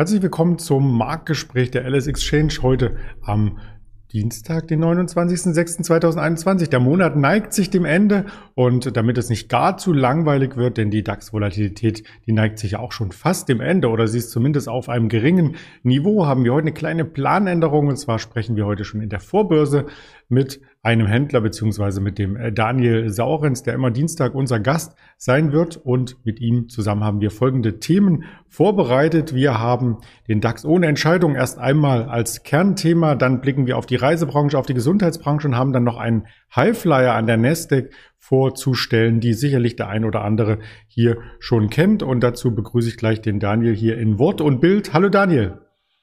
Herzlich willkommen zum Marktgespräch der LS Exchange heute am Dienstag, den 29.06.2021. Der Monat neigt sich dem Ende und damit es nicht gar zu langweilig wird, denn die DAX-Volatilität, die neigt sich auch schon fast dem Ende oder sie ist zumindest auf einem geringen Niveau, haben wir heute eine kleine Planänderung und zwar sprechen wir heute schon in der Vorbörse mit einem Händler beziehungsweise mit dem äh, Daniel Saurenz, der immer Dienstag unser Gast sein wird. Und mit ihm zusammen haben wir folgende Themen vorbereitet. Wir haben den DAX ohne Entscheidung erst einmal als Kernthema. Dann blicken wir auf die Reisebranche, auf die Gesundheitsbranche und haben dann noch einen Highflyer an der Nasdaq vorzustellen, die sicherlich der ein oder andere hier schon kennt. Und dazu begrüße ich gleich den Daniel hier in Wort und Bild. Hallo Daniel.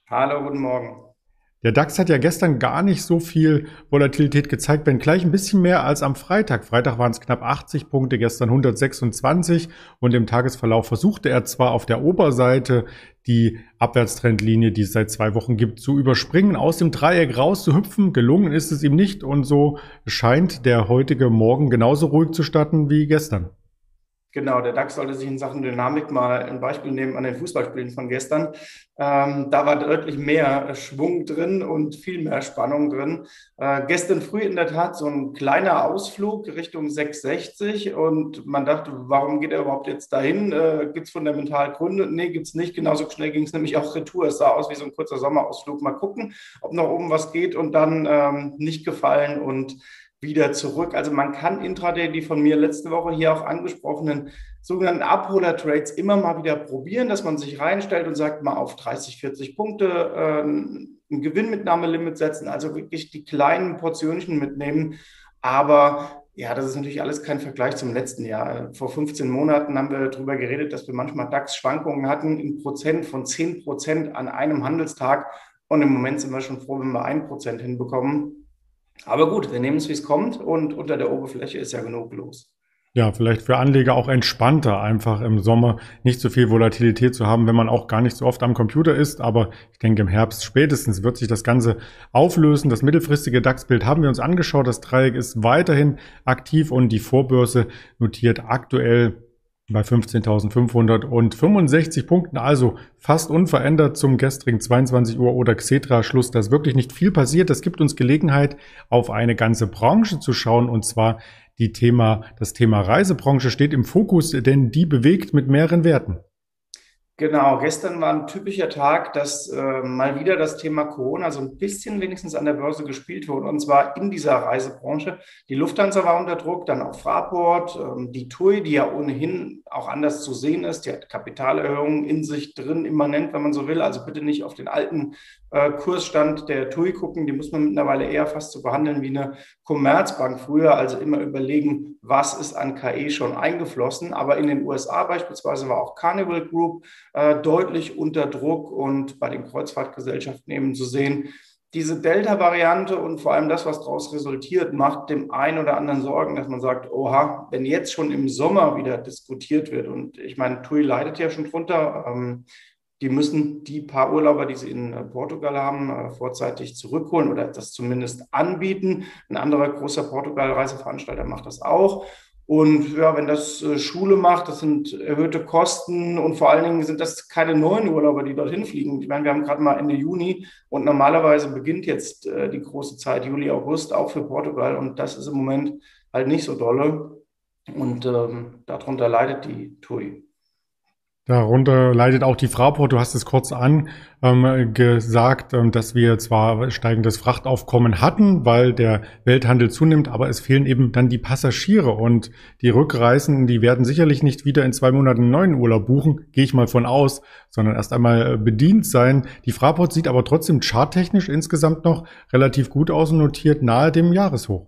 Hallo, guten Morgen. Der DAX hat ja gestern gar nicht so viel Volatilität gezeigt, wenn gleich ein bisschen mehr als am Freitag. Freitag waren es knapp 80 Punkte, gestern 126 und im Tagesverlauf versuchte er zwar auf der Oberseite die Abwärtstrendlinie, die es seit zwei Wochen gibt, zu überspringen, aus dem Dreieck rauszuhüpfen. Gelungen ist es ihm nicht und so scheint der heutige Morgen genauso ruhig zu starten wie gestern. Genau, der DAX sollte sich in Sachen Dynamik mal ein Beispiel nehmen an den Fußballspielen von gestern. Ähm, da war deutlich mehr Schwung drin und viel mehr Spannung drin. Äh, gestern früh in der Tat so ein kleiner Ausflug Richtung 660 und man dachte, warum geht er überhaupt jetzt dahin? Äh, gibt es fundamental Gründe? Nee, gibt es nicht. Genauso schnell ging es nämlich auch retour. Es sah aus wie so ein kurzer Sommerausflug. Mal gucken, ob noch oben was geht und dann ähm, nicht gefallen und wieder zurück. Also man kann Intraday, die von mir letzte Woche hier auch angesprochenen sogenannten Abholer-Trades immer mal wieder probieren, dass man sich reinstellt und sagt, mal auf 30, 40 Punkte äh, ein Gewinnmitnahmelimit setzen, also wirklich die kleinen Portionchen mitnehmen. Aber ja, das ist natürlich alles kein Vergleich zum letzten Jahr. Vor 15 Monaten haben wir darüber geredet, dass wir manchmal DAX-Schwankungen hatten in Prozent von 10 Prozent an einem Handelstag. Und im Moment sind wir schon froh, wenn wir ein Prozent hinbekommen. Aber gut, wir nehmen es, wie es kommt und unter der Oberfläche ist ja genug los. Ja, vielleicht für Anleger auch entspannter, einfach im Sommer nicht so viel Volatilität zu haben, wenn man auch gar nicht so oft am Computer ist. Aber ich denke, im Herbst spätestens wird sich das Ganze auflösen. Das mittelfristige DAX-Bild haben wir uns angeschaut. Das Dreieck ist weiterhin aktiv und die Vorbörse notiert aktuell bei 15.565 Punkten, also fast unverändert zum gestrigen 22 Uhr oder Xetra-Schluss. Da ist wirklich nicht viel passiert. Das gibt uns Gelegenheit, auf eine ganze Branche zu schauen und zwar die Thema, das Thema Reisebranche steht im Fokus, denn die bewegt mit mehreren Werten. Genau, gestern war ein typischer Tag, dass äh, mal wieder das Thema Corona so ein bisschen wenigstens an der Börse gespielt wurde, und zwar in dieser Reisebranche. Die Lufthansa war unter Druck, dann auch Fraport, ähm, die TUI, die ja ohnehin auch anders zu sehen ist, die hat Kapitalerhöhungen in sich drin, immanent, wenn man so will. Also bitte nicht auf den alten äh, Kursstand der TUI gucken, die muss man mittlerweile eher fast so behandeln wie eine Commerzbank früher, also immer überlegen, was ist an KI schon eingeflossen. Aber in den USA beispielsweise war auch Carnival Group, äh, deutlich unter Druck und bei den Kreuzfahrtgesellschaften eben zu sehen, diese Delta-Variante und vor allem das, was daraus resultiert, macht dem einen oder anderen Sorgen, dass man sagt, oha, wenn jetzt schon im Sommer wieder diskutiert wird und ich meine, TUI leidet ja schon drunter, ähm, die müssen die paar Urlauber, die sie in äh, Portugal haben, äh, vorzeitig zurückholen oder das zumindest anbieten. Ein anderer großer Portugal-Reiseveranstalter macht das auch. Und ja, wenn das äh, Schule macht, das sind erhöhte Kosten und vor allen Dingen sind das keine neuen Urlauber, die dorthin fliegen. Ich meine, wir haben gerade mal Ende Juni und normalerweise beginnt jetzt äh, die große Zeit, Juli, August, auch für Portugal und das ist im Moment halt nicht so dolle und ähm, darunter leidet die TUI. Darunter leidet auch die Fraport. Du hast es kurz angesagt, ähm, ähm, dass wir zwar steigendes Frachtaufkommen hatten, weil der Welthandel zunimmt, aber es fehlen eben dann die Passagiere und die Rückreisenden, die werden sicherlich nicht wieder in zwei Monaten einen neuen Urlaub buchen, gehe ich mal von aus, sondern erst einmal äh, bedient sein. Die Fraport sieht aber trotzdem charttechnisch insgesamt noch relativ gut aus und notiert nahe dem Jahreshoch.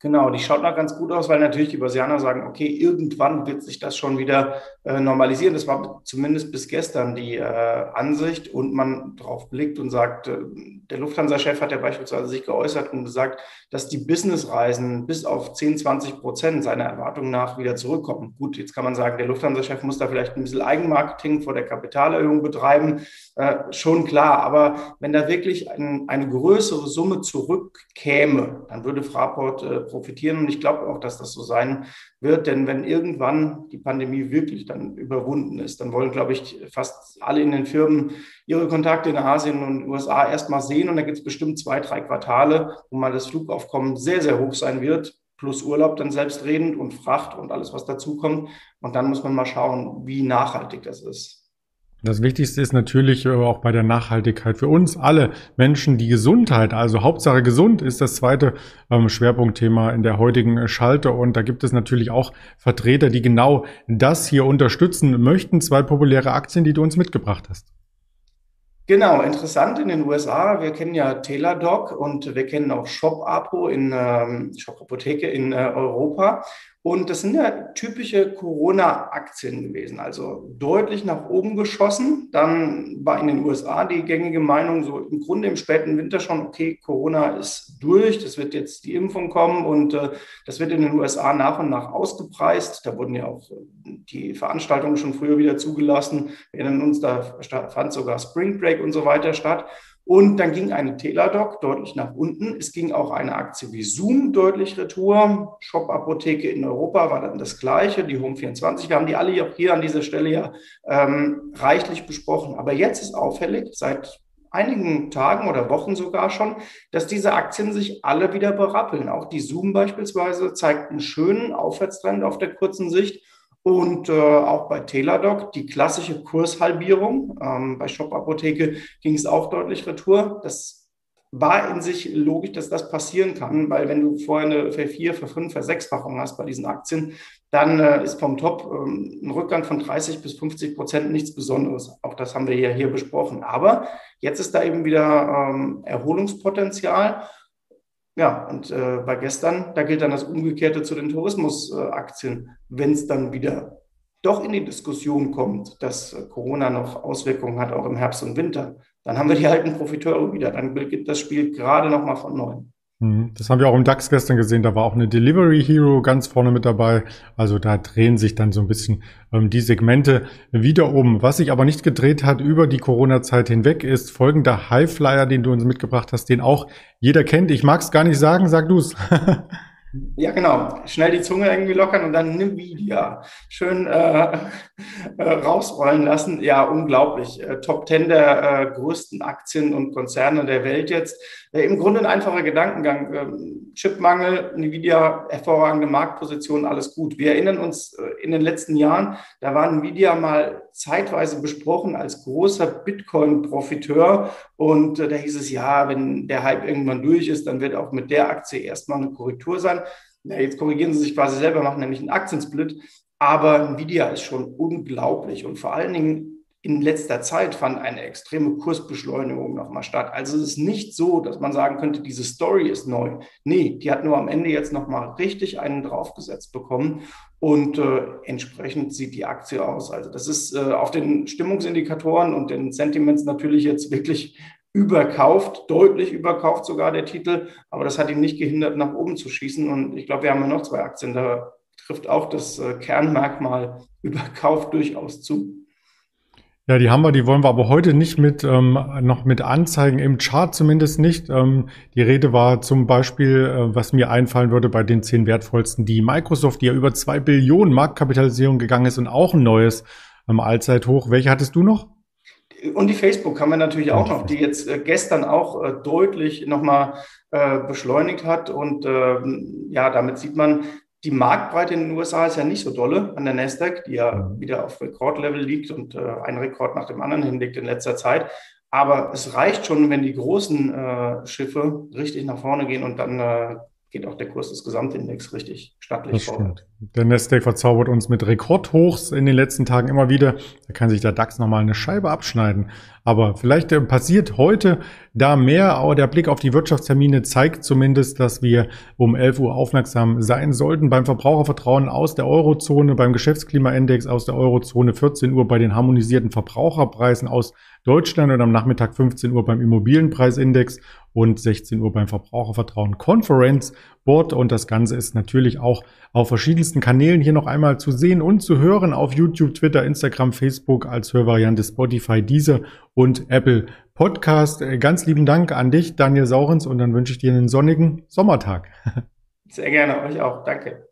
Genau, die schaut noch ganz gut aus, weil natürlich die Börsianer sagen, okay, irgendwann wird sich das schon wieder äh, normalisieren. Das war zumindest bis gestern die äh, Ansicht und man drauf blickt und sagt, äh, der Lufthansa-Chef hat ja beispielsweise sich geäußert und gesagt, dass die Businessreisen bis auf 10, 20 Prozent seiner Erwartungen nach wieder zurückkommen. Gut, jetzt kann man sagen, der Lufthansa-Chef muss da vielleicht ein bisschen Eigenmarketing vor der Kapitalerhöhung betreiben. Äh, schon klar, aber wenn da wirklich ein, eine größere Summe zurückkäme, dann würde Fraport äh, profitieren. Und ich glaube auch, dass das so sein wird. Denn wenn irgendwann die Pandemie wirklich dann überwunden ist, dann wollen, glaube ich, fast alle in den Firmen ihre Kontakte in Asien und USA erstmal sehen. Und da gibt es bestimmt zwei, drei Quartale, wo mal das Flugaufkommen sehr, sehr hoch sein wird plus Urlaub dann selbstredend und Fracht und alles, was dazukommt. Und dann muss man mal schauen, wie nachhaltig das ist. Das Wichtigste ist natürlich auch bei der Nachhaltigkeit für uns alle Menschen die Gesundheit. Also Hauptsache gesund ist das zweite ähm, Schwerpunktthema in der heutigen Schalte. Und da gibt es natürlich auch Vertreter, die genau das hier unterstützen möchten. Zwei populäre Aktien, die du uns mitgebracht hast. Genau, interessant in den USA. Wir kennen ja Teladoc und wir kennen auch Shop Apo in ähm, Shop Apotheke in äh, Europa. Und das sind ja typische Corona-Aktien gewesen, also deutlich nach oben geschossen. Dann war in den USA die gängige Meinung so im Grunde im späten Winter schon, okay, Corona ist durch, das wird jetzt die Impfung kommen und äh, das wird in den USA nach und nach ausgepreist. Da wurden ja auch äh, die Veranstaltungen schon früher wieder zugelassen. Wir erinnern uns, da fand sogar Spring Break und so weiter statt. Und dann ging eine Teladoc deutlich nach unten. Es ging auch eine Aktie wie Zoom deutlich retour. Shop-Apotheke in Europa war dann das Gleiche, die Home24. Wir haben die alle auch hier an dieser Stelle ja ähm, reichlich besprochen. Aber jetzt ist auffällig, seit einigen Tagen oder Wochen sogar schon, dass diese Aktien sich alle wieder berappeln. Auch die Zoom beispielsweise zeigt einen schönen Aufwärtstrend auf der kurzen Sicht. Und äh, auch bei Teladoc die klassische Kurshalbierung. Ähm, bei Shop Apotheke ging es auch deutlich retour. Das war in sich logisch, dass das passieren kann, weil wenn du vorher eine Ver4, Ver5, Ver6-Fachung hast bei diesen Aktien, dann äh, ist vom Top ähm, ein Rückgang von 30 bis 50 Prozent nichts Besonderes. Auch das haben wir ja hier besprochen. Aber jetzt ist da eben wieder ähm, Erholungspotenzial. Ja, und äh, bei gestern, da gilt dann das Umgekehrte zu den Tourismusaktien. Äh, Wenn es dann wieder doch in die Diskussion kommt, dass äh, Corona noch Auswirkungen hat, auch im Herbst und Winter, dann haben wir die alten Profiteure wieder. Dann beginnt das Spiel gerade nochmal von neuem. Mhm. Das haben wir auch im DAX gestern gesehen. Da war auch eine Delivery Hero ganz vorne mit dabei. Also da drehen sich dann so ein bisschen ähm, die Segmente wieder um. Was sich aber nicht gedreht hat über die Corona-Zeit hinweg, ist folgender Highflyer, den du uns mitgebracht hast, den auch jeder kennt. Ich mag es gar nicht sagen, sag du's. Ja, genau. Schnell die Zunge irgendwie lockern und dann Nvidia schön äh, äh, rausrollen lassen. Ja, unglaublich. Äh, Top 10 der äh, größten Aktien und Konzerne der Welt jetzt. Äh, Im Grunde ein einfacher Gedankengang. Ähm, Chipmangel, Nvidia, hervorragende Marktposition, alles gut. Wir erinnern uns äh, in den letzten Jahren, da war Nvidia mal zeitweise besprochen als großer Bitcoin-Profiteur. Und da hieß es, ja, wenn der Hype irgendwann durch ist, dann wird auch mit der Aktie erstmal eine Korrektur sein. Jetzt korrigieren sie sich quasi selber, machen nämlich einen Aktiensplit. Aber Nvidia ist schon unglaublich und vor allen Dingen in letzter Zeit fand eine extreme Kursbeschleunigung nochmal statt. Also es ist nicht so, dass man sagen könnte, diese Story ist neu. Nee, die hat nur am Ende jetzt nochmal richtig einen draufgesetzt bekommen und äh, entsprechend sieht die Aktie aus. Also das ist äh, auf den Stimmungsindikatoren und den Sentiments natürlich jetzt wirklich überkauft, deutlich überkauft sogar der Titel, aber das hat ihn nicht gehindert, nach oben zu schießen. Und ich glaube, wir haben ja noch zwei Aktien, da trifft auch das äh, Kernmerkmal überkauft durchaus zu. Ja, die haben wir, die wollen wir aber heute nicht mit ähm, noch mit anzeigen, im Chart zumindest nicht. Ähm, die Rede war zum Beispiel, äh, was mir einfallen würde bei den zehn wertvollsten, die Microsoft, die ja über zwei Billionen Marktkapitalisierung gegangen ist und auch ein neues ähm, Allzeithoch. Welche hattest du noch? Und die Facebook haben wir natürlich auch noch, die jetzt äh, gestern auch äh, deutlich nochmal äh, beschleunigt hat. Und äh, ja, damit sieht man, die Marktbreite in den USA ist ja nicht so dolle an der Nasdaq, die ja mhm. wieder auf Rekordlevel liegt und äh, einen Rekord nach dem anderen hinlegt in letzter Zeit. Aber es reicht schon, wenn die großen äh, Schiffe richtig nach vorne gehen und dann äh, geht auch der Kurs des Gesamtindex richtig stattlich vorwärts. Der Nasdaq verzaubert uns mit Rekordhochs in den letzten Tagen immer wieder. Da kann sich der DAX nochmal eine Scheibe abschneiden. Aber vielleicht äh, passiert heute da mehr. Aber der Blick auf die Wirtschaftstermine zeigt zumindest, dass wir um 11 Uhr aufmerksam sein sollten. Beim Verbrauchervertrauen aus der Eurozone, beim Geschäftsklimaindex aus der Eurozone 14 Uhr bei den harmonisierten Verbraucherpreisen aus Deutschland und am Nachmittag 15 Uhr beim Immobilienpreisindex und 16 Uhr beim Verbrauchervertrauen Conference Board. Und das Ganze ist natürlich auch auf verschiedensten Kanälen hier noch einmal zu sehen und zu hören auf YouTube, Twitter, Instagram, Facebook als Hörvariante Spotify, diese und Apple Podcast. Ganz lieben Dank an dich, Daniel Saurens, und dann wünsche ich dir einen sonnigen Sommertag. Sehr gerne, euch auch. Danke.